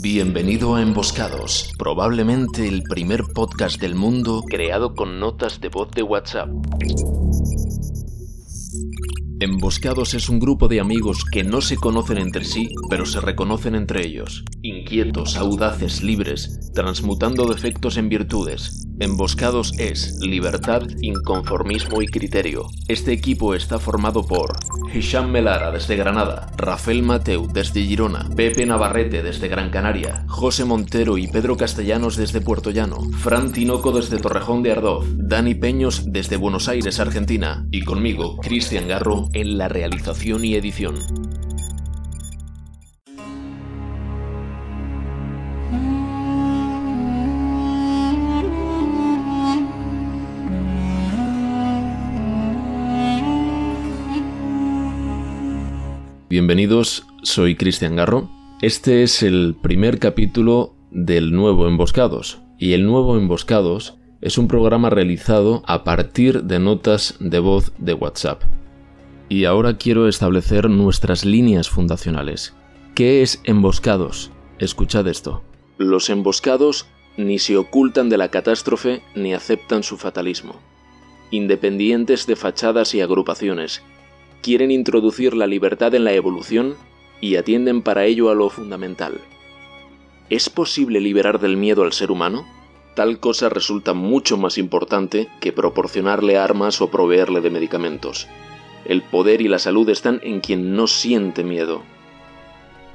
Bienvenido a Emboscados, probablemente el primer podcast del mundo creado con notas de voz de WhatsApp. Emboscados es un grupo de amigos que no se conocen entre sí, pero se reconocen entre ellos. Inquietos, audaces, libres, transmutando defectos en virtudes. Emboscados es libertad, inconformismo y criterio. Este equipo está formado por Hisham Melara desde Granada, Rafael Mateu desde Girona, Pepe Navarrete desde Gran Canaria, José Montero y Pedro Castellanos desde Puerto Llano, Fran Tinoco desde Torrejón de Ardoz, Dani Peños desde Buenos Aires, Argentina, y conmigo, Cristian Garro, en la realización y edición. Bienvenidos, soy Cristian Garro. Este es el primer capítulo del nuevo Emboscados. Y el nuevo Emboscados es un programa realizado a partir de notas de voz de WhatsApp. Y ahora quiero establecer nuestras líneas fundacionales. ¿Qué es emboscados? Escuchad esto. Los emboscados ni se ocultan de la catástrofe ni aceptan su fatalismo. Independientes de fachadas y agrupaciones, quieren introducir la libertad en la evolución y atienden para ello a lo fundamental. ¿Es posible liberar del miedo al ser humano? Tal cosa resulta mucho más importante que proporcionarle armas o proveerle de medicamentos. El poder y la salud están en quien no siente miedo.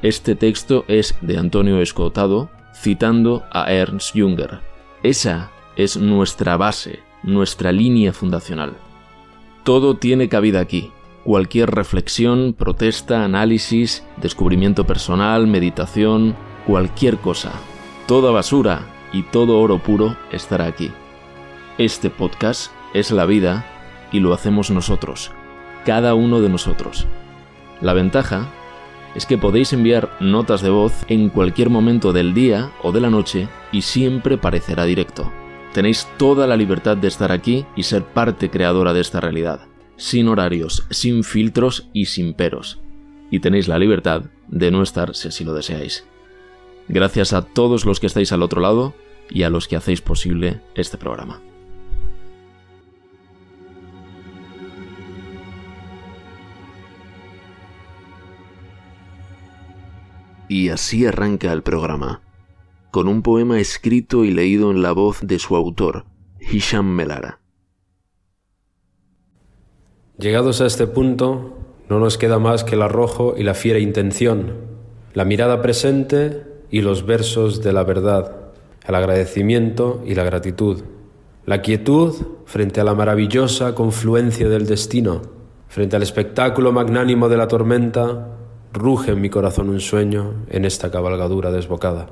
Este texto es de Antonio Escotado, citando a Ernst Jünger. Esa es nuestra base, nuestra línea fundacional. Todo tiene cabida aquí, cualquier reflexión, protesta, análisis, descubrimiento personal, meditación, cualquier cosa. Toda basura y todo oro puro estará aquí. Este podcast es la vida y lo hacemos nosotros, cada uno de nosotros. La ventaja es que podéis enviar notas de voz en cualquier momento del día o de la noche y siempre parecerá directo. Tenéis toda la libertad de estar aquí y ser parte creadora de esta realidad sin horarios, sin filtros y sin peros. Y tenéis la libertad de no estar si así lo deseáis. Gracias a todos los que estáis al otro lado y a los que hacéis posible este programa. Y así arranca el programa, con un poema escrito y leído en la voz de su autor, Hisham Melara. Llegados a este punto, no nos queda más que el arrojo y la fiera intención, la mirada presente y los versos de la verdad, el agradecimiento y la gratitud, la quietud frente a la maravillosa confluencia del destino, frente al espectáculo magnánimo de la tormenta, ruge en mi corazón un sueño en esta cabalgadura desbocada.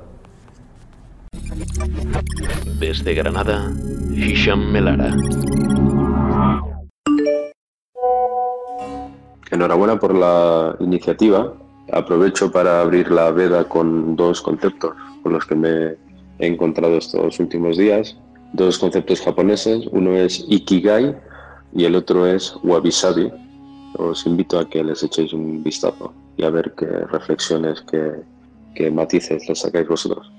Desde Granada, Hisham Melara. Enhorabuena por la iniciativa. Aprovecho para abrir la veda con dos conceptos con los que me he encontrado estos últimos días. Dos conceptos japoneses. Uno es Ikigai y el otro es Wabi Os invito a que les echéis un vistazo y a ver qué reflexiones, qué, qué matices les sacáis vosotros.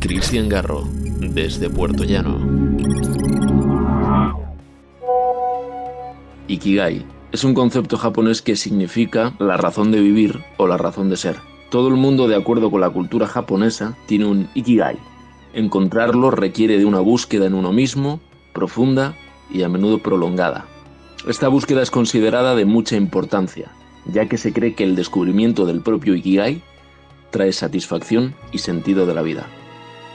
Cristian Garro, desde Puerto Llano. Ikigai es un concepto japonés que significa la razón de vivir o la razón de ser. Todo el mundo, de acuerdo con la cultura japonesa, tiene un Ikigai. Encontrarlo requiere de una búsqueda en uno mismo, profunda y a menudo prolongada. Esta búsqueda es considerada de mucha importancia, ya que se cree que el descubrimiento del propio Ikigai trae satisfacción y sentido de la vida.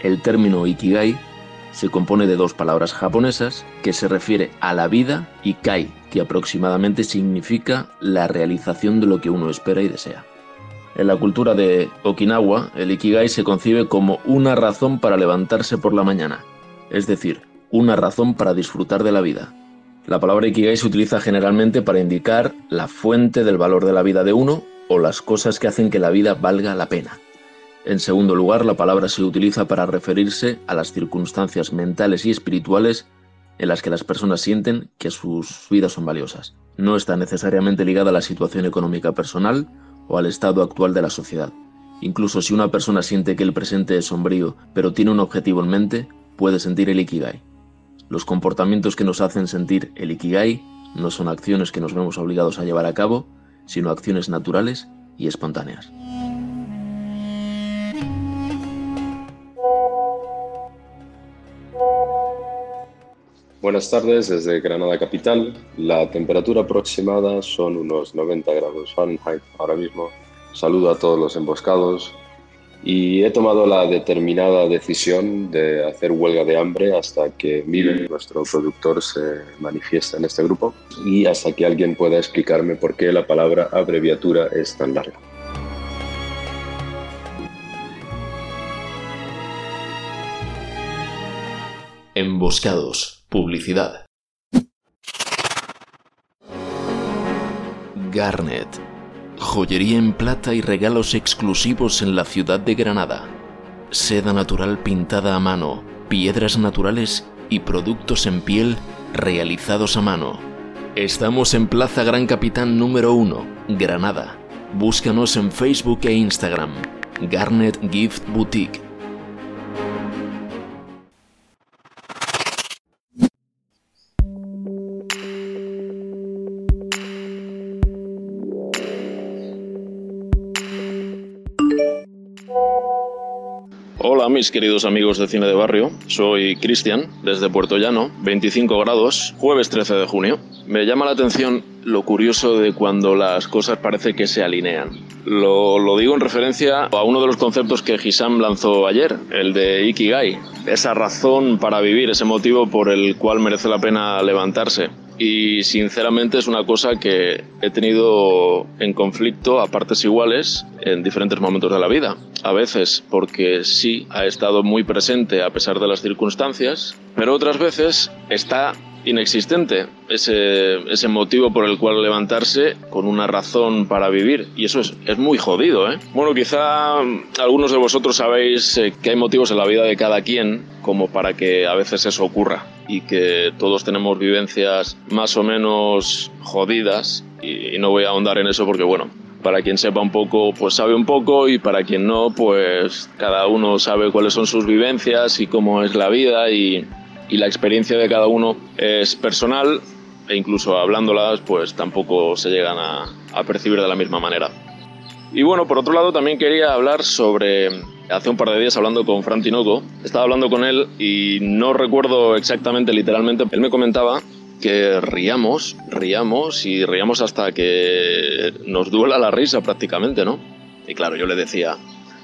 El término Ikigai se compone de dos palabras japonesas que se refiere a la vida y kai, que aproximadamente significa la realización de lo que uno espera y desea. En la cultura de Okinawa, el ikigai se concibe como una razón para levantarse por la mañana, es decir, una razón para disfrutar de la vida. La palabra ikigai se utiliza generalmente para indicar la fuente del valor de la vida de uno o las cosas que hacen que la vida valga la pena. En segundo lugar, la palabra se utiliza para referirse a las circunstancias mentales y espirituales en las que las personas sienten que sus vidas son valiosas. No está necesariamente ligada a la situación económica personal o al estado actual de la sociedad. Incluso si una persona siente que el presente es sombrío, pero tiene un objetivo en mente, puede sentir el Ikigai. Los comportamientos que nos hacen sentir el Ikigai no son acciones que nos vemos obligados a llevar a cabo, sino acciones naturales y espontáneas. Buenas tardes desde Granada Capital. La temperatura aproximada son unos 90 grados Fahrenheit ahora mismo. Saludo a todos los emboscados y he tomado la determinada decisión de hacer huelga de hambre hasta que Mire, nuestro productor, se manifieste en este grupo y hasta que alguien pueda explicarme por qué la palabra abreviatura es tan larga. Emboscados Publicidad. Garnet. Joyería en plata y regalos exclusivos en la ciudad de Granada. Seda natural pintada a mano, piedras naturales y productos en piel realizados a mano. Estamos en Plaza Gran Capitán número 1, Granada. Búscanos en Facebook e Instagram. Garnet Gift Boutique. Mis queridos amigos de cine de barrio, soy Cristian desde Puerto Llano, 25 grados, jueves 13 de junio. Me llama la atención lo curioso de cuando las cosas parece que se alinean. Lo, lo, digo en referencia a uno de los conceptos que Hisam lanzó ayer, el de Ikigai, esa razón para vivir, ese motivo por el cual merece la pena levantarse y sinceramente es una cosa que he tenido en conflicto a partes iguales en diferentes momentos de la vida. A veces porque sí ha estado muy presente a pesar de las circunstancias, pero otras veces está inexistente ese, ese motivo por el cual levantarse con una razón para vivir. Y eso es, es muy jodido, ¿eh? Bueno, quizá algunos de vosotros sabéis eh, que hay motivos en la vida de cada quien como para que a veces eso ocurra y que todos tenemos vivencias más o menos jodidas y, no voy a ahondar en eso porque, bueno, para quien sepa un poco, pues sabe un poco y para quien no, pues cada uno sabe cuáles son sus vivencias y cómo es la vida y, y la experiencia de cada uno es personal e incluso hablándolas pues tampoco se llegan a, a, percibir de la misma manera. Y bueno, por otro lado también quería hablar sobre, hace un par de días hablando con Fran Tinoco, estaba hablando con él y no recuerdo exactamente literalmente, él me comentaba que riamos, riamos y riamos hasta que nos duela la risa prácticamente, ¿no? Y claro, yo le decía,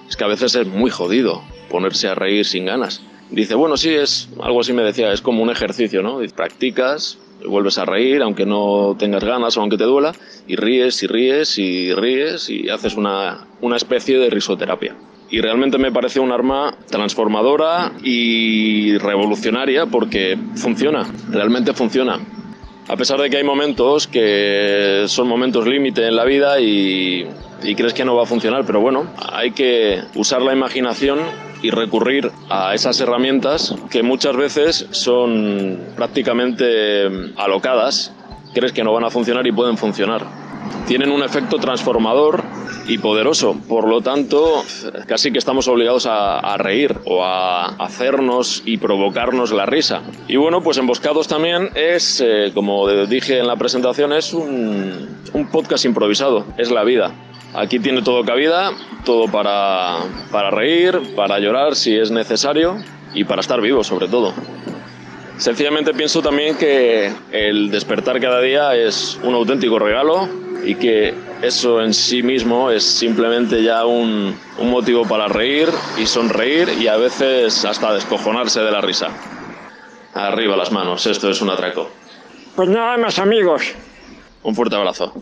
es que a veces es muy jodido ponerse a reír sin ganas. Dice, bueno, sí, es algo así me decía, es como un ejercicio, ¿no? Practicas, vuelves a reír, aunque no tengas ganas o aunque te duela, y ríes y ríes y ríes y haces una, una especie de risoterapia. Y realmente me parece un arma transformadora y revolucionaria porque funciona, realmente funciona. A pesar de que hay momentos que son momentos límite en la vida y, y crees que no va a funcionar, pero bueno, hay que usar la imaginación y recurrir a esas herramientas que muchas veces son prácticamente alocadas, crees que no van a funcionar y pueden funcionar. Tienen un efecto transformador y poderoso, por lo tanto casi que estamos obligados a, reír o a hacernos y provocarnos la risa. Y bueno, pues Emboscados también es, eh, como dije en la presentación, es un, un podcast improvisado, es la vida. Aquí tiene todo cabida, todo para, para reír, para llorar si es necesario y para estar vivo sobre todo. Sencillamente pienso también que el despertar cada día es un auténtico regalo y que eso en sí mismo es simplemente ya un, un, motivo para reír y sonreír y a veces hasta descojonarse de la risa. Arriba las manos, esto es un atraco. Pues nada más amigos. Un fuerte abrazo.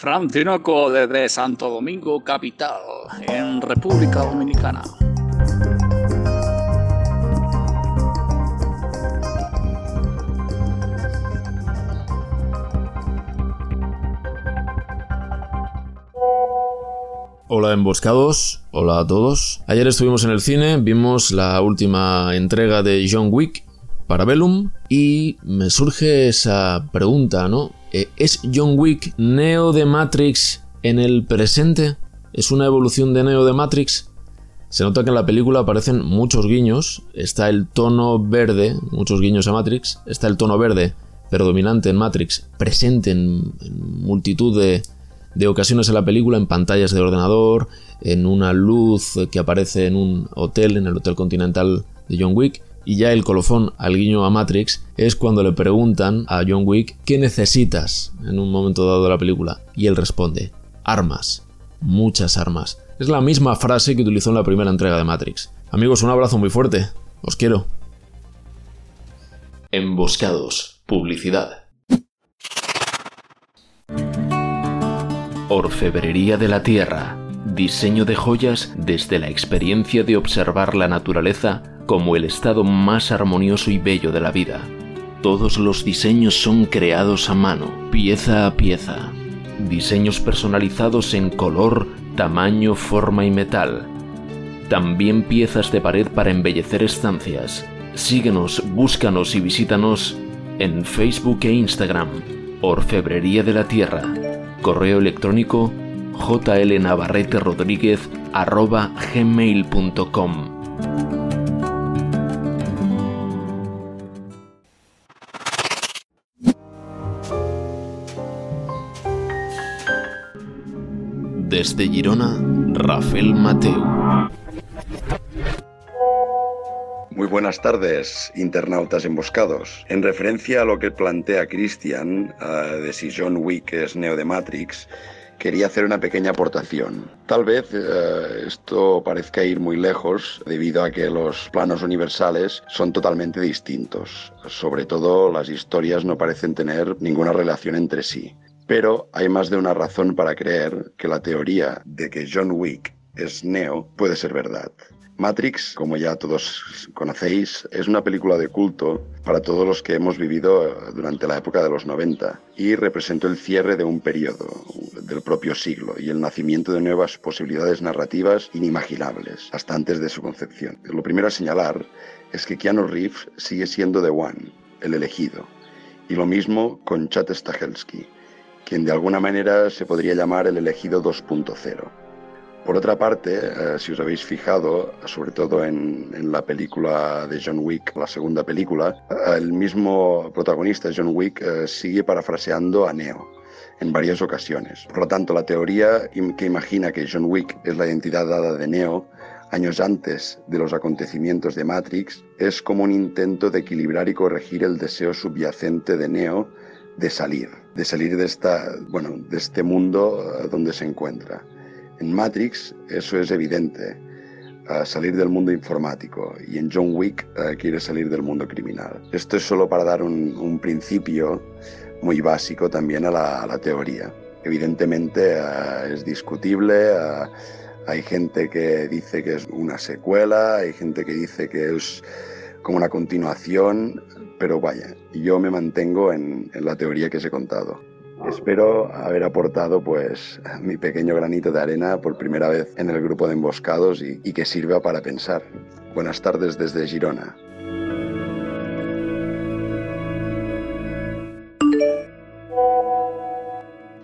Fran Tinoco desde Santo Domingo, capital, en República Dominicana. Hola emboscados, hola a todos. Ayer estuvimos en el cine, vimos la última entrega de John Wick Parabellum y me surge esa pregunta, ¿no? Eh, ¿Es John Wick Neo de Matrix en el presente? ¿Es una evolución de Neo de Matrix? Se nota que en la película aparecen muchos guiños, está el tono verde, muchos guiños a Matrix, está el tono verde predominante en Matrix, presente en, multitud de, de ocasiones en la película, en pantallas de ordenador, en una luz que aparece en un hotel, en el Hotel Continental de John Wick, y ya el colofón al guiño a Matrix es cuando le preguntan a John Wick qué necesitas en un momento dado de la película, y él responde, armas, muchas armas. Es la misma frase que utilizó en la primera entrega de Matrix. Amigos, un abrazo muy fuerte. Os quiero. Emboscados. Publicidad. Orfebrería de la Tierra. Diseño de joyas desde la experiencia de observar la naturaleza como el estado más armonioso y bello de la vida. Todos los diseños son creados a mano, pieza a pieza. Diseños personalizados en color, tamaño, forma y metal. También piezas de pared para embellecer estancias. Síguenos, búscanos y visítanos en Facebook e Instagram. Orfebrería de la Tierra. Correo electrónico jlnavarreterodríguez.gmail.com Desde Girona, Rafael Mateu. Muy buenas tardes, internautas emboscados. En referencia a lo que plantea Christian de si John Wick es Neo de Matrix, quería hacer una pequeña aportación. Tal vez uh, esto parezca ir muy lejos debido a que los planos universales son totalmente distintos. Sobre todo las historias no parecen tener ninguna relación entre sí. Pero hay más de una razón para creer que la teoría de que John Wick es Neo puede ser verdad. Matrix, como ya todos conocéis, es una película de culto para todos los que hemos vivido durante la época de los 90 y representó el cierre de un periodo del propio siglo y el nacimiento de nuevas posibilidades narrativas inimaginables hasta antes de su concepción. Lo primero a señalar es que Keanu Reeves sigue siendo The One, el elegido, y lo mismo con Chad Stahelski, quien de alguna manera se podría llamar el elegido 2.0. Por otra parte, eh, si os habéis fijado, sobre todo en, la película de John Wick, la segunda película, el mismo protagonista, John Wick, eh, sigue parafraseando a Neo en varias ocasiones. Por lo tanto, la teoría que imagina que John Wick es la identidad dada de Neo años antes de los acontecimientos de Matrix es como un intento de equilibrar y corregir el deseo subyacente de Neo de salir, de salir de, esta, bueno, de este mundo donde se encuentra. En Matrix eso es evidente, uh, salir del mundo informático y en John Wick uh, quiere salir del mundo criminal. Esto es solo para dar un, principio muy básico también a la, teoría. Evidentemente es discutible, hay gente que dice que es una secuela, hay gente que dice que es como una continuación, pero vaya, yo me mantengo en, en la teoría que os he contado. Espero haber aportado pues mi pequeño granito de arena por primera vez en el grupo de emboscados y, y que sirva para pensar. Buenas tardes desde Girona.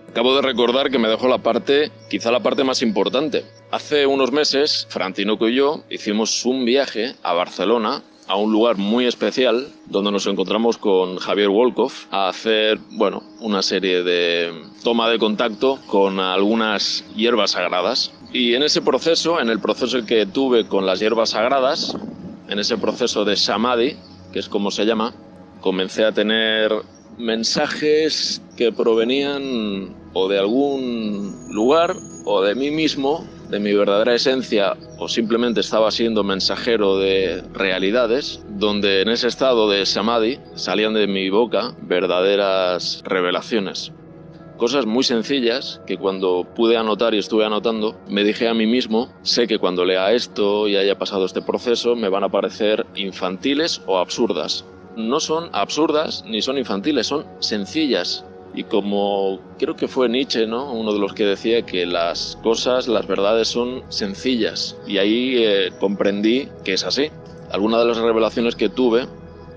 Acabo de recordar que me dejó la parte, quizá la parte más importante. Hace unos meses, Frantinoco y yo hicimos un viaje a Barcelona a un lugar muy especial donde nos encontramos con Javier Wolkoff a hacer, bueno, una serie de toma de contacto con algunas hierbas sagradas. Y en ese proceso, en el proceso que tuve con las hierbas sagradas, en ese proceso de samadhi, que es como se llama, comencé a tener mensajes que provenían o de algún lugar o de mí mismo de mi verdadera esencia o simplemente estaba siendo mensajero de realidades, donde en ese estado de samadhi salían de mi boca verdaderas revelaciones. Cosas muy sencillas que cuando pude anotar y estuve anotando, me dije a mí mismo, sé que cuando lea esto y haya pasado este proceso me van a parecer infantiles o absurdas. No son absurdas ni son infantiles, son sencillas, y como creo que fue Nietzsche, ¿no? Uno de los que decía que las cosas, las verdades son sencillas. Y ahí eh, comprendí que es así. Algunas de las revelaciones que tuve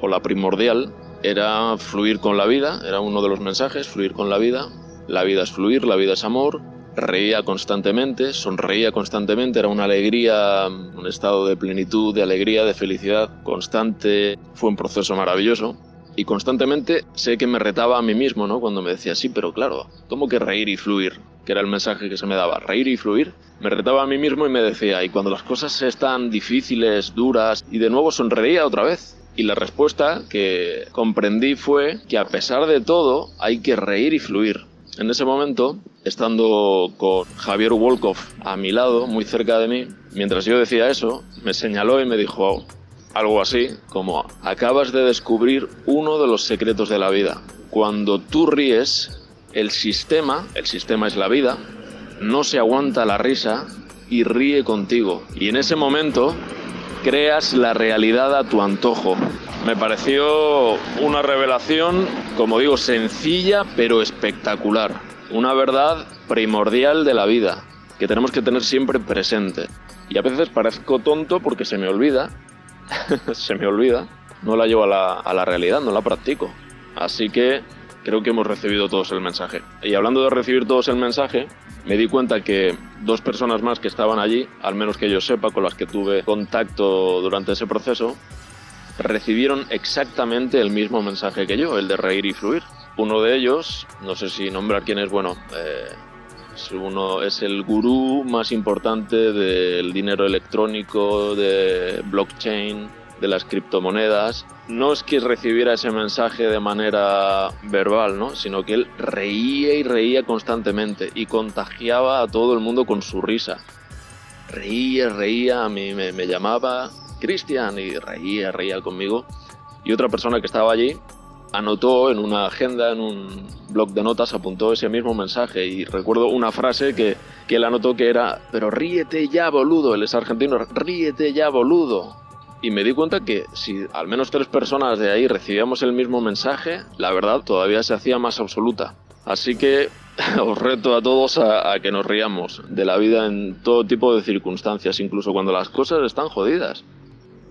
o la primordial era fluir con la vida, era uno de los mensajes, fluir con la vida. La vida es fluir, la vida es amor. Reía constantemente, sonreía constantemente, era una alegría, un estado de plenitud, de alegría, de felicidad constante. Fue un proceso maravilloso. Y constantemente sé que me retaba a mí mismo, ¿no? Cuando me decía, sí, pero claro, ¿cómo que reír y fluir? Que era el mensaje que se me daba, reír y fluir. Me retaba a mí mismo y me decía, y cuando las cosas están difíciles, duras, y de nuevo sonreía otra vez, y la respuesta que comprendí fue que a pesar de todo hay que reír y fluir. En ese momento, estando con Javier Wolkov a mi lado, muy cerca de mí, mientras yo decía eso, me señaló y me dijo algo así como, acabas de descubrir uno de los secretos de la vida. Cuando tú ríes, el sistema, el sistema es la vida, no se aguanta la risa y ríe contigo. Y en ese momento creas la realidad a tu antojo. Me pareció una revelación, como digo, sencilla pero espectacular. Una verdad primordial de la vida, que tenemos que tener siempre presente. Y a veces parezco tonto porque se me olvida, se me olvida, no la llevo a la, a la realidad, no la practico. Así que creo que hemos recibido todos el mensaje. Y hablando de recibir todos el mensaje, me di cuenta que dos personas más que estaban allí, al menos que yo sepa, con las que tuve contacto durante ese proceso, recibieron exactamente el mismo mensaje que yo, el de reír y fluir. Uno de ellos, no sé si nombrar quién es, bueno, eh, es, uno, es el gurú más importante del dinero electrónico, de blockchain, de las criptomonedas, no es que recibiera ese mensaje de manera verbal, ¿no? sino que él reía y reía constantemente y contagiaba a todo el mundo con su risa. Reía, reía, a mí me, me llamaba Cristian y reía, reía conmigo. Y otra persona que estaba allí anotó en una agenda, en un blog de notas, apuntó ese mismo mensaje y recuerdo una frase que, que él anotó que era, pero ríete ya, boludo, él es argentino, ríete ya, boludo y me di cuenta que si al menos tres personas de ahí recibíamos el mismo mensaje, la verdad todavía se hacía más absoluta. Así que os reto a todos a, que nos riamos de la vida en todo tipo de circunstancias, incluso cuando las cosas están jodidas.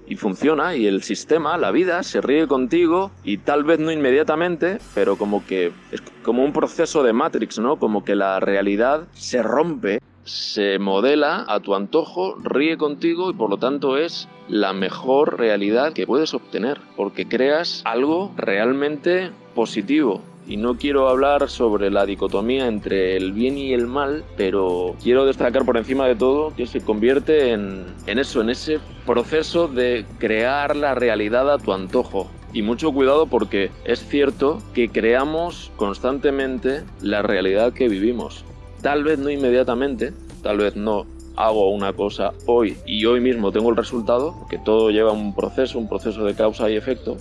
Y funciona, y el sistema, la vida, se ríe contigo y tal vez no inmediatamente, pero como que es como un proceso de Matrix, ¿no? Como que la realidad se rompe se modela a tu antojo, ríe contigo y por lo tanto es la mejor realidad que puedes obtener, porque creas algo realmente positivo. Y no quiero hablar sobre la dicotomía entre el bien y el mal, pero quiero destacar por encima de todo que se convierte en, eso, en ese proceso de crear la realidad a tu antojo. Y mucho cuidado porque es cierto que creamos constantemente la realidad que vivimos. Tal vez no inmediatamente, tal vez no hago una cosa hoy y hoy mismo tengo el resultado, porque todo lleva un proceso, un proceso de causa y efecto,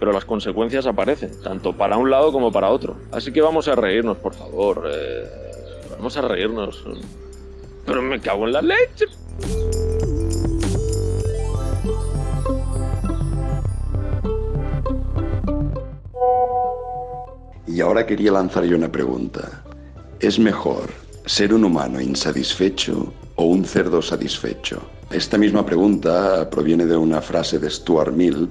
pero las consecuencias aparecen, tanto para un lado como para otro. Así que vamos a reírnos, por favor. Eh, vamos a reírnos. Pero me cago en la leche. Y ahora quería lanzar yo una pregunta. ¿Es mejor ser un humano insatisfecho o un cerdo satisfecho? Esta misma pregunta proviene de una frase de Stuart Mill,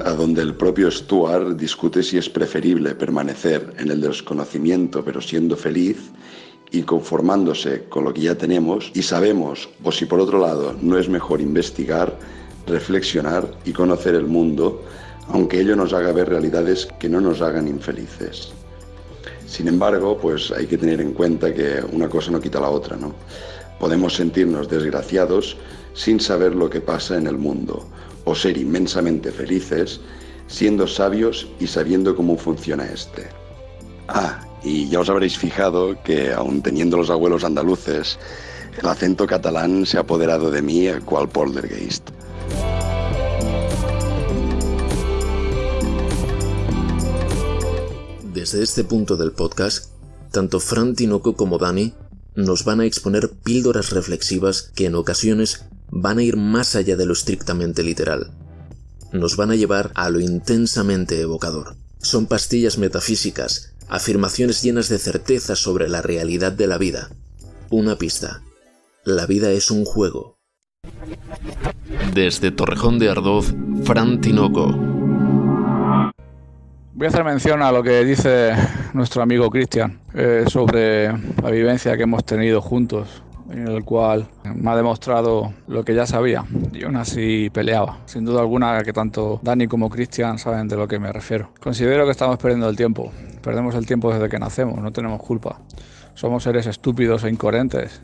donde el propio Stuart discute si es preferible permanecer en el desconocimiento pero siendo feliz y conformándose con lo que ya tenemos y sabemos, o si por otro lado no es mejor investigar, reflexionar y conocer el mundo, aunque ello nos haga ver realidades que no nos hagan infelices. Sin embargo, pues hay que tener en cuenta que una cosa no quita la otra, ¿no? Podemos sentirnos desgraciados sin saber lo que pasa en el mundo, o ser inmensamente felices siendo sabios y sabiendo cómo funciona este. Ah, y ya os habréis fijado que, aun teniendo los abuelos andaluces, el acento catalán se ha apoderado de mí cual poltergeist. Desde este punto del podcast, tanto Fran Tinoco como Dani nos van a exponer píldoras reflexivas que en ocasiones van a ir más allá de lo estrictamente literal. Nos van a llevar a lo intensamente evocador. Son pastillas metafísicas, afirmaciones llenas de certeza sobre la realidad de la vida. Una pista. La vida es un juego. Desde Torrejón de Ardoz, Fran Tinoco. Voy a hacer mención a lo que dice nuestro amigo Cristian eh, sobre la vivencia que hemos tenido juntos en el cual me ha demostrado lo que ya sabía y aún así peleaba. Sin duda alguna que tanto Dani como Cristian saben de lo que me refiero. Considero que estamos perdiendo el tiempo. Perdemos el tiempo desde que nacemos, no tenemos culpa. Somos seres estúpidos e incoherentes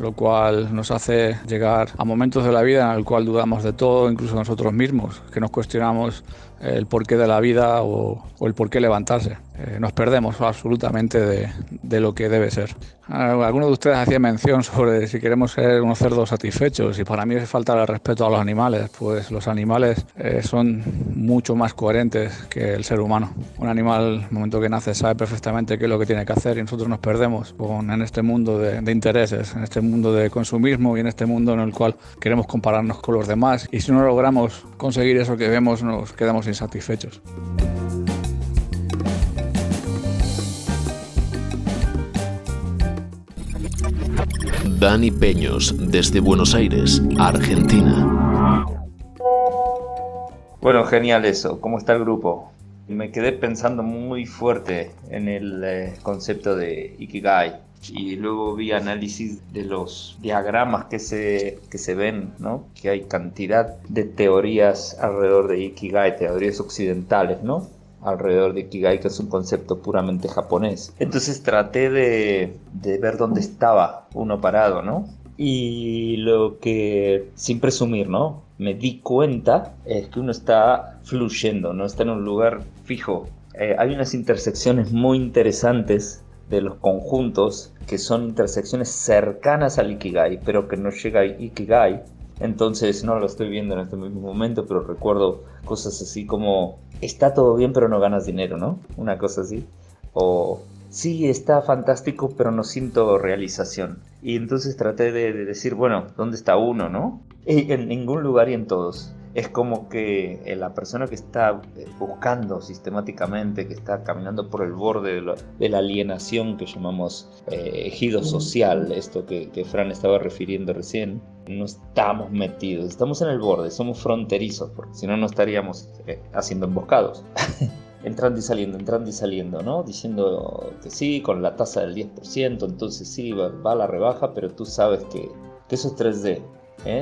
lo cual nos hace llegar a momentos de la vida en el cual dudamos de todo, incluso nosotros mismos, que nos cuestionamos el porqué de la vida o, el por qué levantarse. Eh, nos perdemos absolutamente de, lo que debe ser. Algunos de ustedes hacían mención sobre si queremos ser unos cerdos satisfechos y para mí es falta el respeto a los animales, pues los animales eh, son mucho más coherentes que el ser humano. Un animal, el momento que nace, sabe perfectamente qué es lo que tiene que hacer y nosotros nos perdemos con, en este mundo de, de intereses, en este mundo de consumismo y en este mundo en el cual queremos compararnos con los demás y si no logramos conseguir eso que vemos nos quedamos insatisfechos. Dani Peños, desde Buenos Aires, Argentina. Bueno, genial eso. ¿Cómo está el grupo? Me quedé pensando muy fuerte en el eh, concepto de Ikigai y luego vi análisis de los diagramas que se, que se ven, ¿no? que hay cantidad de teorías alrededor de Ikigai, teorías occidentales, ¿no? alrededor de Ikigai, que es un concepto puramente japonés. Entonces traté de, de ver dónde estaba uno parado, ¿no? Y lo que, sin presumir, ¿no? Me di cuenta es que uno está fluyendo, no está en un lugar fijo. Eh, hay unas intersecciones muy interesantes de los conjuntos que son intersecciones cercanas al Ikigai, pero que no llega a Ikigai. Entonces no lo estoy viendo en este mismo momento, pero recuerdo cosas así como está todo bien pero no ganas dinero, ¿no? Una cosa así. O sí, está fantástico pero no siento realización. Y entonces traté de, de decir, bueno, ¿dónde está uno, no? Y en ningún lugar y en todos es como que eh, la persona que está eh, buscando sistemáticamente, que está caminando por el borde de, la alienación que llamamos eh, ejido social, esto que, Fran estaba refiriendo recién, no estamos metidos, estamos en el borde, somos fronterizos, porque si no, no estaríamos haciendo emboscados. entrando y saliendo, entrando y saliendo, ¿no? Diciendo que sí, con la tasa del 10%, entonces sí, va, va a la rebaja, pero tú sabes que, que eso es 3D,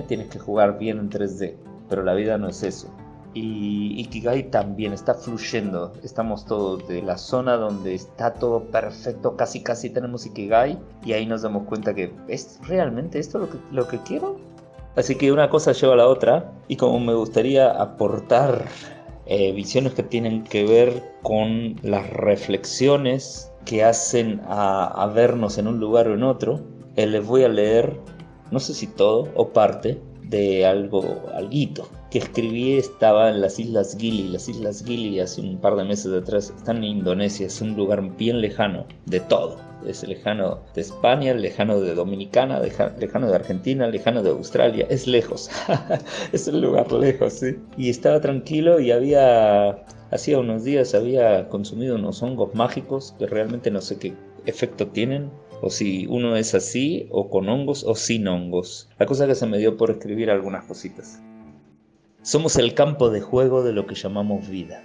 Tienes que jugar bien en 3D pero la vida no es eso. Y Ikigai también está fluyendo. Estamos todos de la zona donde está todo perfecto, casi casi tenemos Ikigai y ahí nos damos cuenta que es realmente esto lo que, lo que quiero. Así que una cosa lleva a la otra y como me gustaría aportar eh, visiones que tienen que ver con las reflexiones que hacen a, vernos en un lugar o en otro, eh, les voy a leer, no sé si todo o parte, de algo, alguito, que escribí estaba en las Islas Gili. Las Islas Gili hace un par de meses atrás están en Indonesia, es un lugar bien lejano de todo. Es lejano de España, lejano de Dominicana, lejano de Argentina, lejano de Australia. Es lejos. es un lugar lejos. Y estaba tranquilo y había hacía unos días había consumido unos hongos mágicos que realmente no sé qué efecto tienen, o si uno es así, o con hongos, o sin hongos. La cosa que se me dio por escribir algunas cositas. Somos el campo de juego de lo que llamamos vida.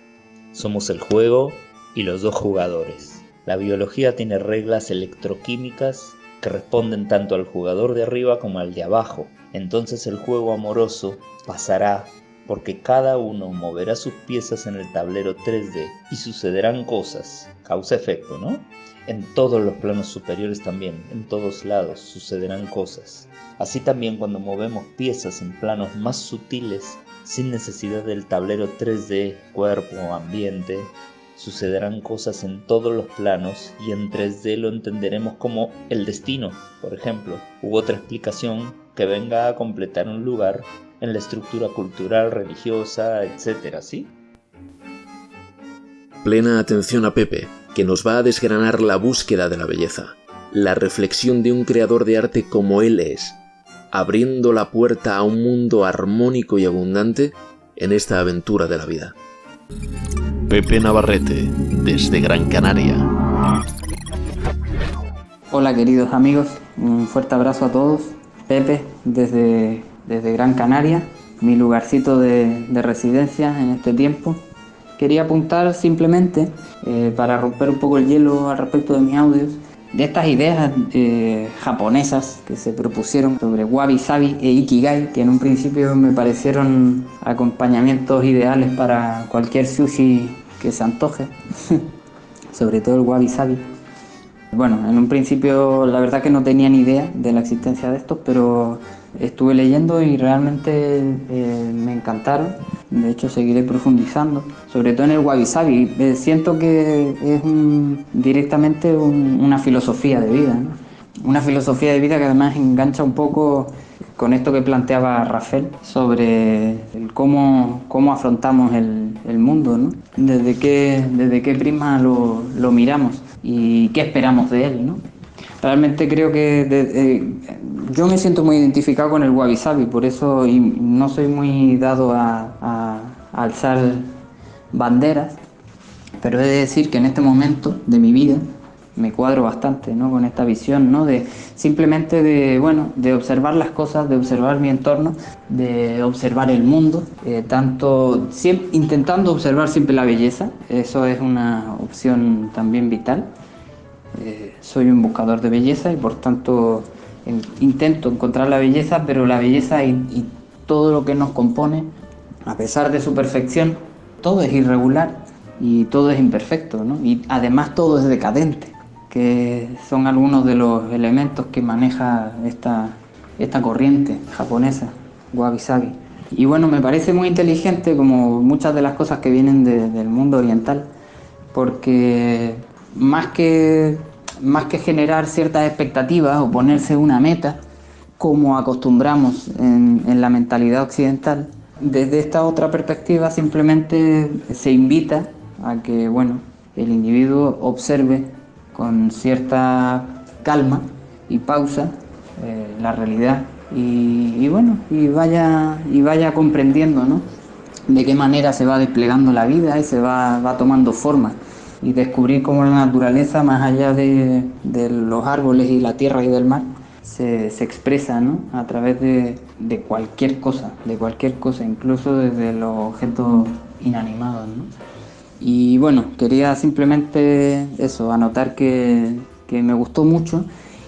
Somos el juego y los dos jugadores. La biología tiene reglas electroquímicas que responden tanto al jugador de arriba como al de abajo. Entonces el juego amoroso pasará porque cada uno moverá sus piezas en el tablero 3D y sucederán cosas, causa-efecto, ¿no? En todos los planos superiores también, en todos lados, sucederán cosas. Así también cuando movemos piezas en planos más sutiles, sin necesidad del tablero 3D, cuerpo o ambiente, sucederán cosas en todos los planos y en 3D lo entenderemos como el destino, por ejemplo, u otra explicación que venga a completar un lugar en la estructura cultural, religiosa, etc. ¿sí? Plena atención a Pepe, que nos va a desgranar la búsqueda de la belleza, la reflexión de un creador de arte como él es, abriendo la puerta a un mundo armónico y abundante en esta aventura de la vida. Pepe Navarrete, desde Gran Canaria. Hola queridos amigos, un fuerte abrazo a todos. Pepe desde, desde Gran Canaria, mi lugarcito de, de residencia en este tiempo quería apuntar simplemente, eh, para romper un poco el hielo al respecto de mis audios, de estas ideas eh, japonesas que se propusieron sobre wabi sabi e ikigai, que en un principio me parecieron acompañamientos ideales para cualquier sushi que se antoje, sobre todo el wabi sabi. Bueno, en un principio la verdad que no tenía ni idea de la existencia de estos, pero estuve leyendo y realmente eh, me encantaron. De hecho, seguiré profundizando, sobre todo en el wabi sabi. Eh, siento que es directamente una filosofía de vida, una filosofía de vida que además engancha un poco con esto que planteaba Rafael sobre cómo, cómo afrontamos el, mundo, ¿no? desde, qué, desde qué prisma lo, lo miramos y qué esperamos de él. ¿no? Realmente creo que eh, yo me siento muy identificado con el wabi sabi, por eso y no soy muy dado a, alzar banderas, pero he de decir que en este momento de mi vida me cuadro bastante ¿no? con esta visión ¿no? de simplemente de bueno de observar las cosas de observar mi entorno de observar el mundo eh, tanto siempre, intentando observar siempre la belleza eso es una opción también vital eh, soy un buscador de belleza y por tanto intento encontrar la belleza, pero la belleza y, todo lo que nos compone, a pesar de su perfección, todo es irregular y todo es imperfecto, y además todo es decadente, que son algunos de los elementos que maneja esta, esta corriente japonesa, Wabi Sabi. Y bueno, me parece muy inteligente como muchas de las cosas que vienen del mundo oriental, porque más que, más que generar ciertas expectativas o ponerse una meta, como acostumbramos en, en la mentalidad occidental, desde esta otra perspectiva simplemente se invita a que bueno, el individuo observe con cierta calma y pausa eh, la realidad y, bueno y vaya y vaya comprendiendo ¿no? de qué manera se va desplegando la vida y se va, va tomando forma y descubrir cómo la naturaleza, más allá de, los árboles y la tierra y del mar, se, expresa ¿no? a través de, cualquier cosa, de cualquier cosa, incluso desde los objetos inanimados. ¿no? Y bueno, quería simplemente eso, anotar que, me gustó mucho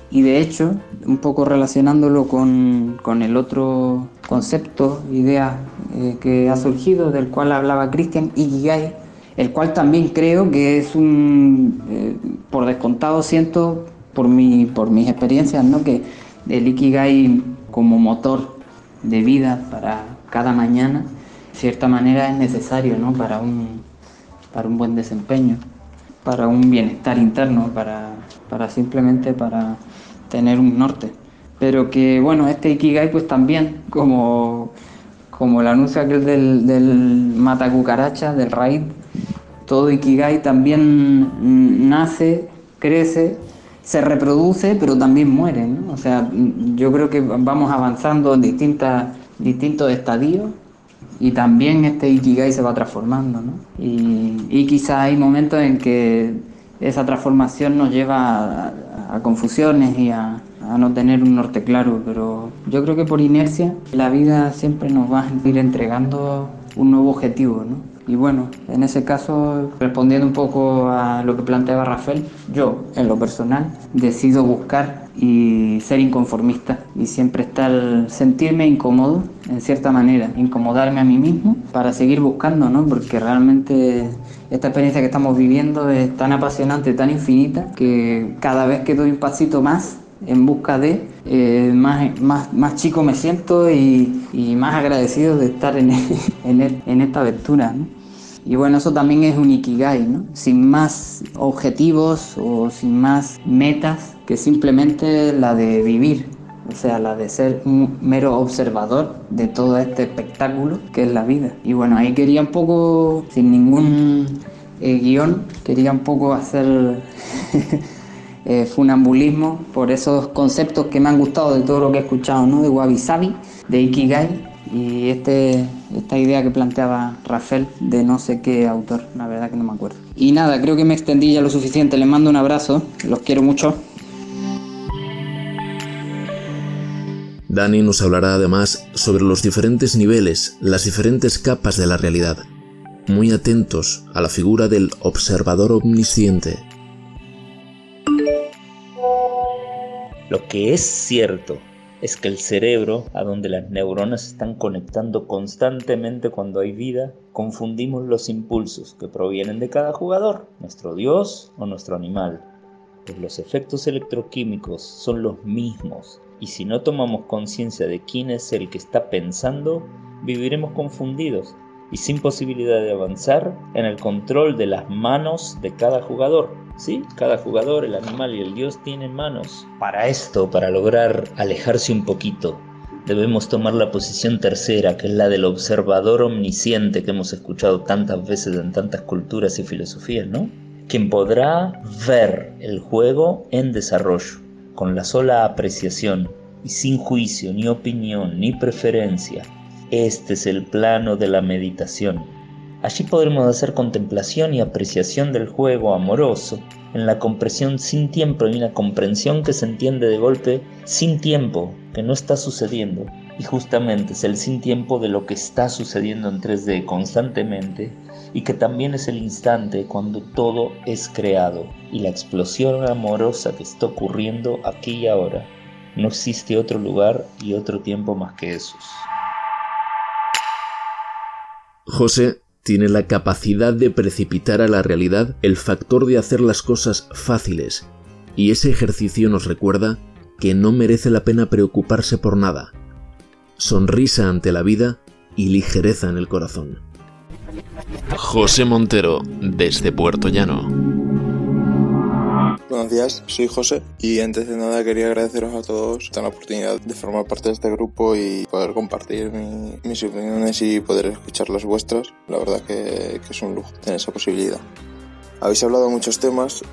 y de hecho, un poco relacionándolo con, el otro concepto, idea eh, que ha surgido, del cual hablaba Cristian, Ikigai, el cual también creo que es un, eh, por descontado siento por, mi, por mis experiencias, ¿no? que el Ikigai como motor de vida para cada mañana, de cierta manera es necesario ¿no? para, un, para un buen desempeño, para un bienestar interno, para, para simplemente para tener un norte. Pero que bueno, este Ikigai pues también como como el anuncio aquel del, del mata del raid, todo Ikigai también nace, crece, se reproduce, pero también muere. ¿no? O sea, yo creo que vamos avanzando en distintas, distintos estadios y también este Ikigai se va transformando. ¿no? Y, y quizá hay momentos en que esa transformación nos lleva a confusiones y a, a no tener un norte claro, pero yo creo que por inercia la vida siempre nos va a ir entregando un nuevo objetivo, ¿no? Y bueno, en ese caso, respondiendo un poco a lo que planteaba Rafael, yo, en lo personal, decido buscar y ser inconformista y siempre estar, sentirme incómodo, en cierta manera, incomodarme a mí mismo para seguir buscando, ¿no? Porque realmente esta experiencia que estamos viviendo es tan apasionante, tan infinita, que cada vez que doy un pasito más, en busca de, eh, más, más, más, chico me siento y, más agradecido de estar en, en, en esta aventura. Y bueno, eso también es un ikigai, ¿no? sin más objetivos o sin más metas que simplemente la de vivir, o sea, la de ser un mero observador de todo este espectáculo que es la vida. Y bueno, ahí quería un poco, sin ningún eh, guion, quería un poco hacer Eh, funambulismo, por esos conceptos que me han gustado de todo lo que he escuchado, ¿no? de Wabi Sabi, de Ikigai y este, esta idea que planteaba Rafael de no sé qué autor, la verdad que no me acuerdo. Y nada, creo que me extendí ya lo suficiente, les mando un abrazo, los quiero mucho. Dani nos hablará además sobre los diferentes niveles, las diferentes capas de la realidad. muy atentos a la figura del observador omnisciente. Lo que es cierto es que el cerebro, a donde las neuronas están conectando constantemente cuando hay vida, confundimos los impulsos que provienen de cada jugador, nuestro dios o nuestro animal. Pues los efectos electroquímicos son los mismos y si no tomamos conciencia de quién es el que está pensando, viviremos confundidos y sin posibilidad de avanzar en el control de las manos de cada jugador. Sí, cada jugador, el animal y el dios tienen manos. Para esto, para lograr alejarse un poquito, debemos tomar la posición tercera, que es la del observador omnisciente que hemos escuchado tantas veces en tantas culturas y filosofías, ¿no? Quien podrá ver el juego en desarrollo, con la sola apreciación y sin juicio, ni opinión, ni preferencia. Este es el plano de la meditación Allí podremos hacer contemplación y apreciación del juego amoroso, en la compresión sin tiempo y una comprensión que se entiende de golpe sin tiempo, que no está sucediendo. Y justamente es el sin tiempo de lo que está sucediendo en 3D constantemente y que también es el instante cuando todo es creado y la explosión amorosa que está ocurriendo aquí y ahora. No existe otro lugar y otro tiempo más que esos. José tiene la capacidad de precipitar a la realidad el factor de hacer las cosas fáciles, y ese ejercicio nos recuerda que no merece la pena preocuparse por nada. Sonrisa ante la vida y ligereza en el corazón. José Montero, desde Puerto Llano. Buenos días, soy José y antes de nada quería agradeceros a todos la oportunidad de formar parte de este grupo y poder compartir mis opiniones y poder escuchar las vuestras. La verdad que, que es un lujo tener esa posibilidad. Habéis hablado de muchos temas,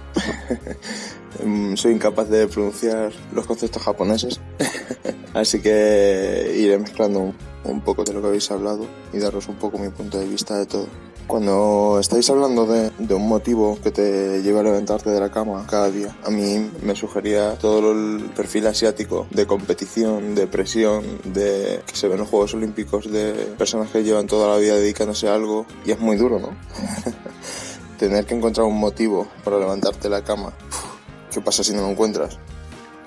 soy incapaz de pronunciar los conceptos japoneses, así que iré mezclando un poco de lo que habéis hablado y daros un poco mi punto de vista de todo. Cuando estáis hablando de, un motivo que te lleva a levantarte de la cama cada día, a mí me sugería todo el perfil asiático de competición, de presión, de que se ven los Juegos Olímpicos de personas que llevan toda la vida dedicándose a algo y es muy duro, ¿no? Tener que encontrar un motivo para levantarte de la cama. ¿Qué pasa si no lo encuentras?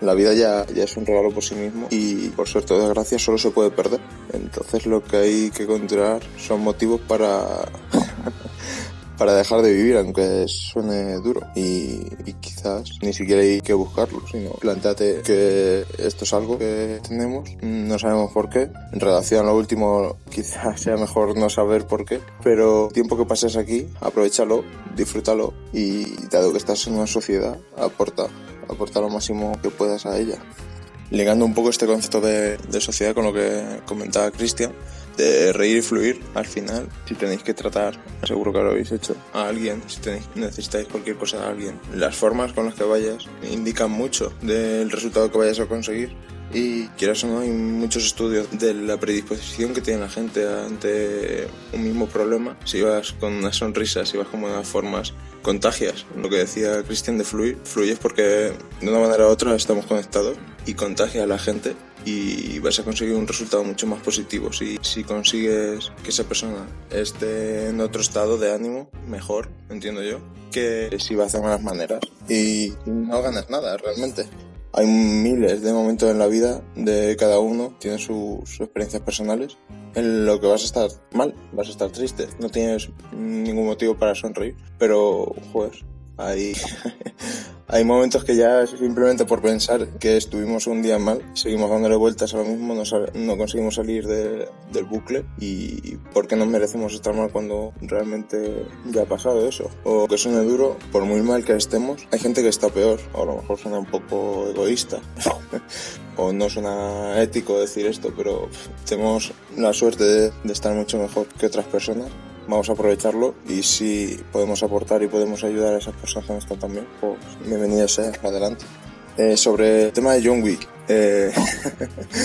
La vida ya, ya es un regalo por sí mismo y por suerte o desgracia solo se puede perder. Entonces lo que hay que encontrar son motivos para, para dejar de vivir, aunque suene duro. Y, quizás ni siquiera hay que buscarlo, sino planteate que esto es algo que tenemos, no sabemos por qué. En relación a lo último, quizás sea mejor no saber por qué, pero el tiempo que pases aquí, aprovechalo, disfrútalo y dado que estás en una sociedad, aporta aportar lo máximo que puedas a ella. Ligando un poco este concepto de, sociedad con lo que comentaba Cristian, de reír y fluir al final, si tenéis que tratar, seguro que lo habéis hecho, a alguien, si tenéis, necesitáis cualquier cosa a alguien, las formas con las que vayas indican mucho del resultado que vayas a conseguir y quieras o no, hay muchos estudios de la predisposición que tiene la gente ante un mismo problema. Si vas con una sonrisa, si vas con buenas formas, contagias. Lo que decía Cristian de fluir, fluyes porque de una manera u otra estamos conectados y contagias a la gente y vas a conseguir un resultado mucho más positivo. Si, si consigues que esa persona esté en otro estado de ánimo, mejor, entiendo yo, que si vas de malas maneras y no ganas nada realmente hay miles de momentos en la vida de cada uno, tiene sus experiencias personales, en lo que vas a estar mal, vas a estar triste, no tienes ningún motivo para sonreír, pero, joder, hay, hay momentos que ya simplemente por pensar que estuvimos un día mal, seguimos dándole vueltas a lo mismo, no, no conseguimos salir del bucle y ¿por qué nos merecemos estar mal cuando realmente ya ha pasado eso? O que suene duro, por muy mal que estemos, hay gente que está peor, o a lo mejor suena un poco egoísta, o no suena ético decir esto, pero tenemos la suerte de estar mucho mejor que otras personas vamos a aprovecharlo y si podemos aportar y podemos ayudar a esas personas que no están también, pues bienvenido sea, adelante. Eh, sobre el tema de John Wick, eh,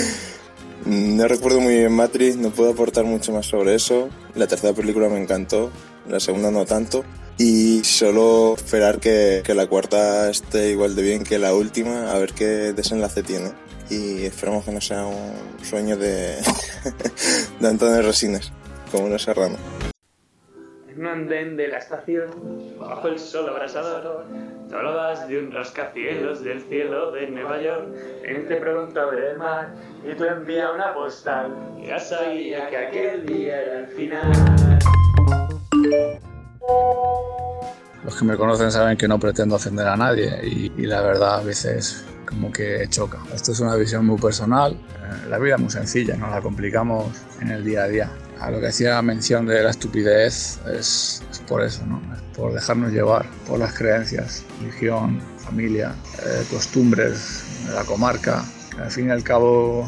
no recuerdo muy bien Matrix, no puedo aportar mucho más sobre eso. La tercera película me encantó, la segunda no tanto. Y solo esperar que, que la cuarta esté igual de bien que la última, a ver qué desenlace tiene. Y esperamos que no sea un sueño de, de Antonio Resines, como una serrano. En un andén de la estación, bajo el sol abrasador. Tú hablabas de un rascacielos del cielo de Nueva York, entre pronto a el mar, y tú envías una postal. Ya sabía que aquel día era el final. Los que me conocen saben que no pretendo ofender a nadie y, y la verdad a veces como que choca. Esto es una visión muy personal, eh, la vida es muy sencilla, no la complicamos en el día a día. A lo que hacía mención de la estupidez es, es por eso, ¿no? Es por dejarnos llevar por las creencias, religión, familia, eh, costumbres de la comarca, que al fin y al cabo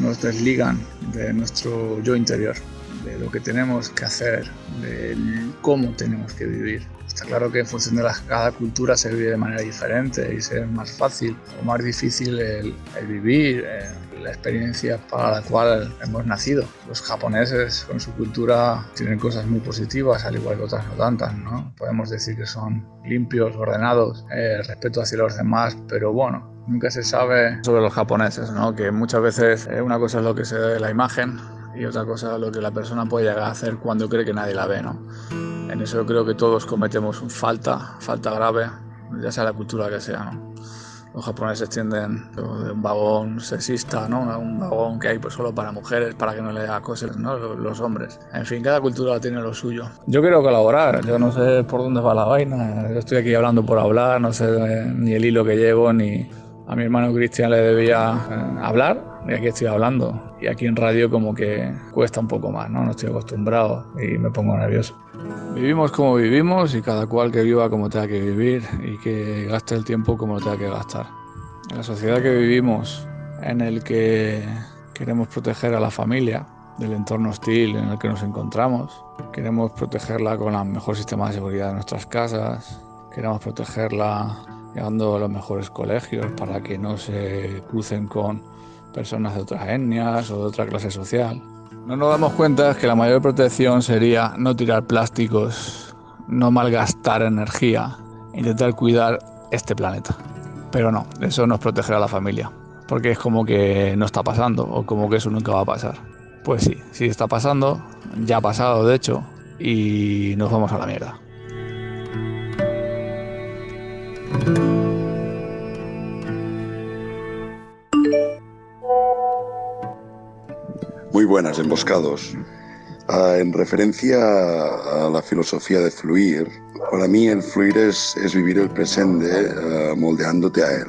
nos desligan de nuestro yo interior, de lo que tenemos que hacer, de cómo tenemos que vivir. Está claro que en función de cada cultura se vive de manera diferente y es más fácil o más difícil el, el vivir, eh, la experiencia para la cual hemos nacido. Los japoneses con su cultura tienen cosas muy positivas, al igual que otras no tantas, ¿no? Podemos decir que son limpios, ordenados, eh, respeto hacia los demás, pero bueno, nunca se sabe sobre los japoneses, ¿no? Que muchas veces eh, una cosa es lo que se ve de la imagen y otra cosa es lo que la persona puede llegar a hacer cuando cree que nadie la ve, ¿no? En eso creo que todos cometemos falta, falta grave, ya sea la cultura que sea. Los japoneses tienden de un vagón sexista, ¿no? Un vagón que hay pues solo para mujeres, para que no le acosen ¿no? los hombres. En fin, cada cultura tiene lo suyo. Yo quiero colaborar, yo no sé por dónde va la vaina. Yo estoy aquí hablando por hablar, no sé ni el hilo que llevo, ni a mi hermano Cristian le debía eh, hablar y aquí estoy hablando. Y aquí en radio como que cuesta un poco más, ¿no? No estoy acostumbrado y me pongo nervioso. Vivimos como vivimos y cada cual que viva como tenga que vivir y que gaste el tiempo como lo tenga que gastar. En la sociedad que vivimos, en el que queremos proteger a la familia del entorno hostil en el que nos encontramos, queremos protegerla con el mejor sistema de seguridad de nuestras casas, queremos protegerla llevando a los mejores colegios para que no se crucen con personas de otras etnias o de otra clase social. No nos damos cuenta que la mayor protección sería no tirar plásticos, no malgastar energía, intentar cuidar este planeta. Pero no, eso nos protegerá a la familia, porque es como que no está pasando o como que eso nunca va a pasar. Pues sí, sí está pasando, ya ha pasado de hecho, y nos vamos a la mierda. Muy buenas, emboscados. Ah, en referencia a, la filosofía de fluir, para mí el fluir es, es vivir el presente ah, moldeándote a él,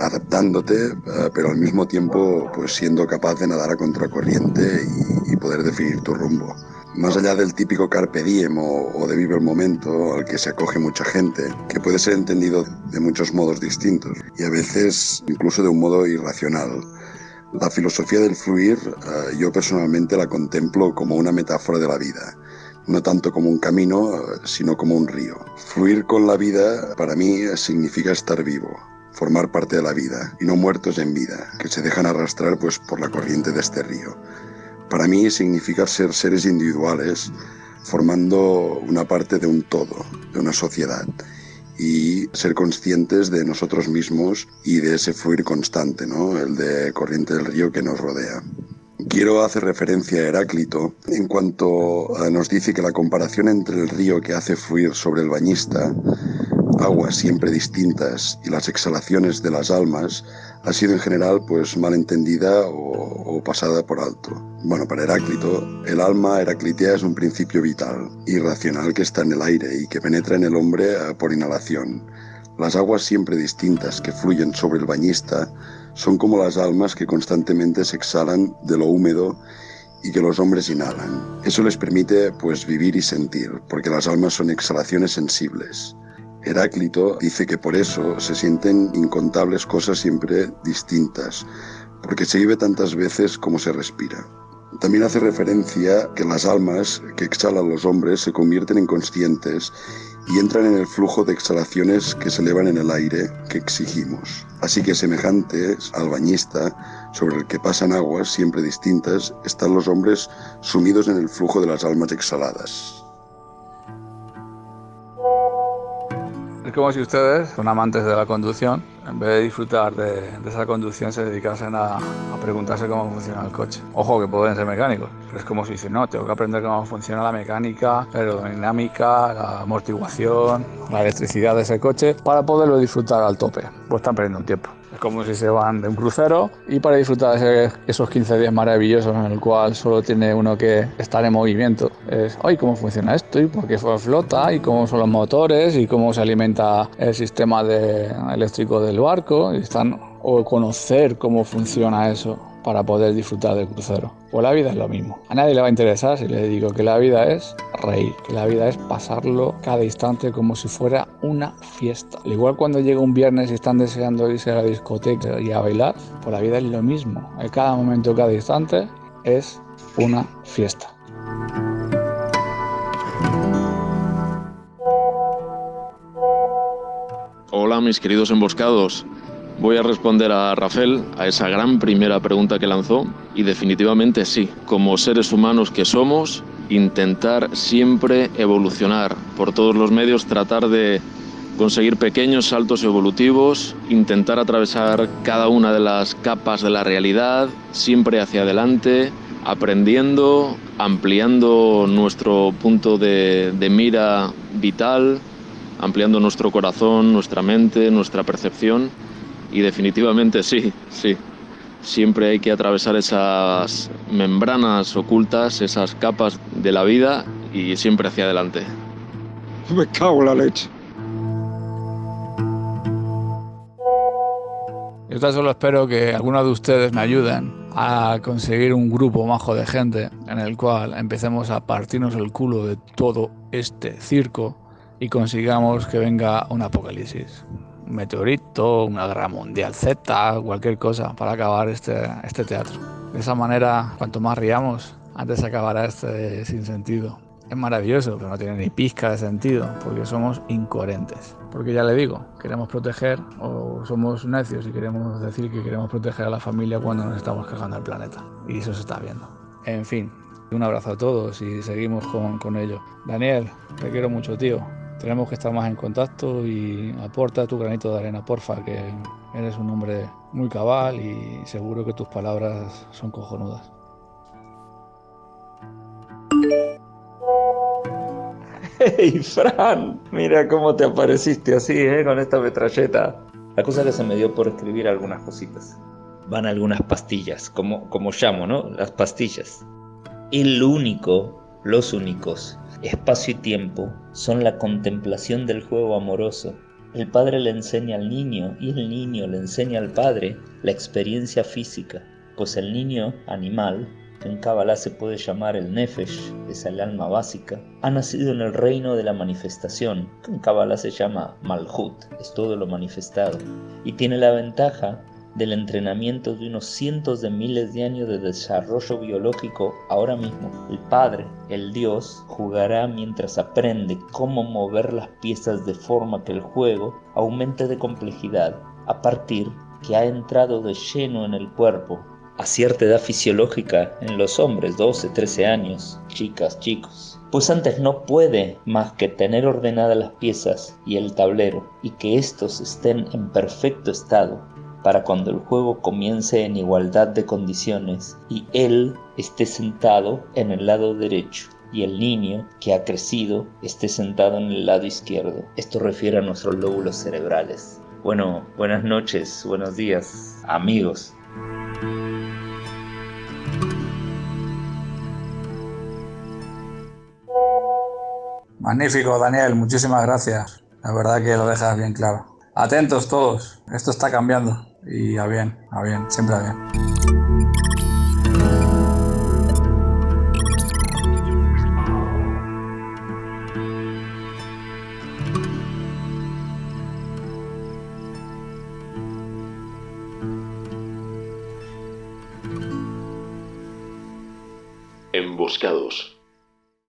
adaptándote, ah, pero al mismo tiempo pues siendo capaz de nadar a contracorriente y, y poder definir tu rumbo. Más allá del típico carpe diem o, o de vive el momento al que se acoge mucha gente, que puede ser entendido de muchos modos distintos y a veces incluso de un modo irracional. La filosofía del fluir eh, yo personalmente la contemplo como una metáfora de la vida, no tanto como un camino, eh, sino como un río. Fluir con la vida para mí significa estar vivo, formar parte de la vida y no muertos en vida, que se dejan arrastrar pues por la corriente de este río. Para mí significa ser seres individuales formando una parte de un todo, de una sociedad y ser conscientes de nosotros mismos y de ese fluir constante, ¿no? el de corriente del río que nos rodea. Quiero hacer referencia a Heráclito en cuanto nos dice que la comparación entre el río que hace fluir sobre el bañista, aguas siempre distintas y las exhalaciones de las almas ha sido en general pues mal entendida o, pasada por alto. Bueno, para Heráclito, el alma heraclitea es un principio vital, irracional que está en el aire y que penetra en el hombre por inhalación. Las aguas siempre distintas que fluyen sobre el bañista son como las almas que constantemente se exhalan de lo húmedo y que los hombres inhalan. Eso les permite pues vivir y sentir, porque las almas son exhalaciones sensibles. Heráclito dice que por eso se sienten incontables cosas siempre distintas, porque se vive tantas veces como se respira. También hace referencia que las almas que exhalan los hombres se convierten en conscientes y entran en el flujo de exhalaciones que se elevan en el aire que exigimos. Así que semejantes al bañista sobre el que pasan aguas siempre distintas, están los hombres sumidos en el flujo de las almas exhaladas. Es como si ustedes, son amantes de la conducción, en vez de disfrutar de, esa conducción, se dedicasen a, a, preguntarse cómo funciona el coche. Ojo, que pueden ser mecánicos, pero es como si dicen, no, tengo que aprender cómo funciona la mecánica, la aerodinámica, la amortiguación, la electricidad de ese coche, para poderlo disfrutar al tope. Pues están perdiendo un tiempo. Es como si se van de un crucero y para disfrutar de esos 15 días maravillosos en el cual solo tiene uno que estar en movimiento. Es, ay, ¿cómo funciona esto? ¿Y por qué flota? ¿Y cómo son los motores? ¿Y cómo se alimenta el sistema eléctrico del barco? Y están, o conocer cómo funciona eso para poder disfrutar del crucero. Pues la vida es lo mismo. A nadie le va a interesar si le digo que la vida es reír, que la vida es pasarlo cada instante como si fuera una fiesta. Al igual cuando llega un viernes y están deseando irse a la discoteca y a bailar, pues la vida es lo mismo. En cada momento, cada instante es una fiesta. Hola mis queridos emboscados. Voy a responder a Rafael a esa gran primera pregunta que lanzó y definitivamente sí, como seres humanos que somos, intentar siempre evolucionar por todos los medios, tratar de conseguir pequeños saltos evolutivos, intentar atravesar cada una de las capas de la realidad, siempre hacia adelante, aprendiendo, ampliando nuestro punto de, mira vital, ampliando nuestro corazón, nuestra mente, nuestra percepción y definitivamente sí, sí. Siempre hay que atravesar esas membranas ocultas, esas capas de la vida y siempre hacia adelante. Me cago en la leche. Yo tan solo espero que algunos de ustedes me ayuden a conseguir un grupo majo de gente en el cual empecemos a partirnos el culo de todo este circo y consigamos que venga un apocalipsis meteorito, una guerra mundial Z, cualquier cosa para acabar este, este teatro. De esa manera, cuanto más riamos, antes acabará este sinsentido. Es maravilloso, pero no tiene ni pizca de sentido, porque somos incoherentes. Porque ya le digo, queremos proteger o somos necios y queremos decir que queremos proteger a la familia cuando nos estamos cagando al planeta. Y eso se está viendo. En fin, un abrazo a todos y seguimos con, con ello. Daniel, te quiero mucho, tío tenemos que estar más en contacto y aporta tu granito de arena, porfa, que eres un hombre muy cabal y seguro que tus palabras son cojonudas. ¡Hey, Fran! Mira cómo te apareciste así, ¿eh? Con esta metralleta. La cosa que se me dio por escribir algunas cositas. Van algunas pastillas, como, como llamo, ¿no? Las pastillas. El único, los únicos espacio y tiempo son la contemplación del juego amoroso. El padre le enseña al niño y el niño le enseña al padre la experiencia física, pues el niño animal, que en Kabbalah se puede llamar el Nefesh, es el alma básica, ha nacido en el reino de la manifestación, que en Kabbalah se llama Malhut, es todo lo manifestado, y tiene la ventaja del entrenamiento de unos cientos de miles de años de desarrollo biológico ahora mismo. El Padre, el Dios, jugará mientras aprende cómo mover las piezas de forma que el juego aumente de complejidad a partir que ha entrado de lleno en el cuerpo a cierta edad fisiológica en los hombres, 12, 13 años, chicas, chicos. Pues antes no puede más que tener ordenadas las piezas y el tablero y que éstos estén en perfecto estado para cuando el juego comience en igualdad de condiciones y él esté sentado en el lado derecho y el niño que ha crecido esté sentado en el lado izquierdo. Esto refiere a nuestros lóbulos cerebrales. Bueno, buenas noches, buenos días, amigos. Magnífico, Daniel, muchísimas gracias. La verdad que lo dejas bien claro. Atentos todos, esto está cambiando y a bien, a bien, siempre a bien. Emboscados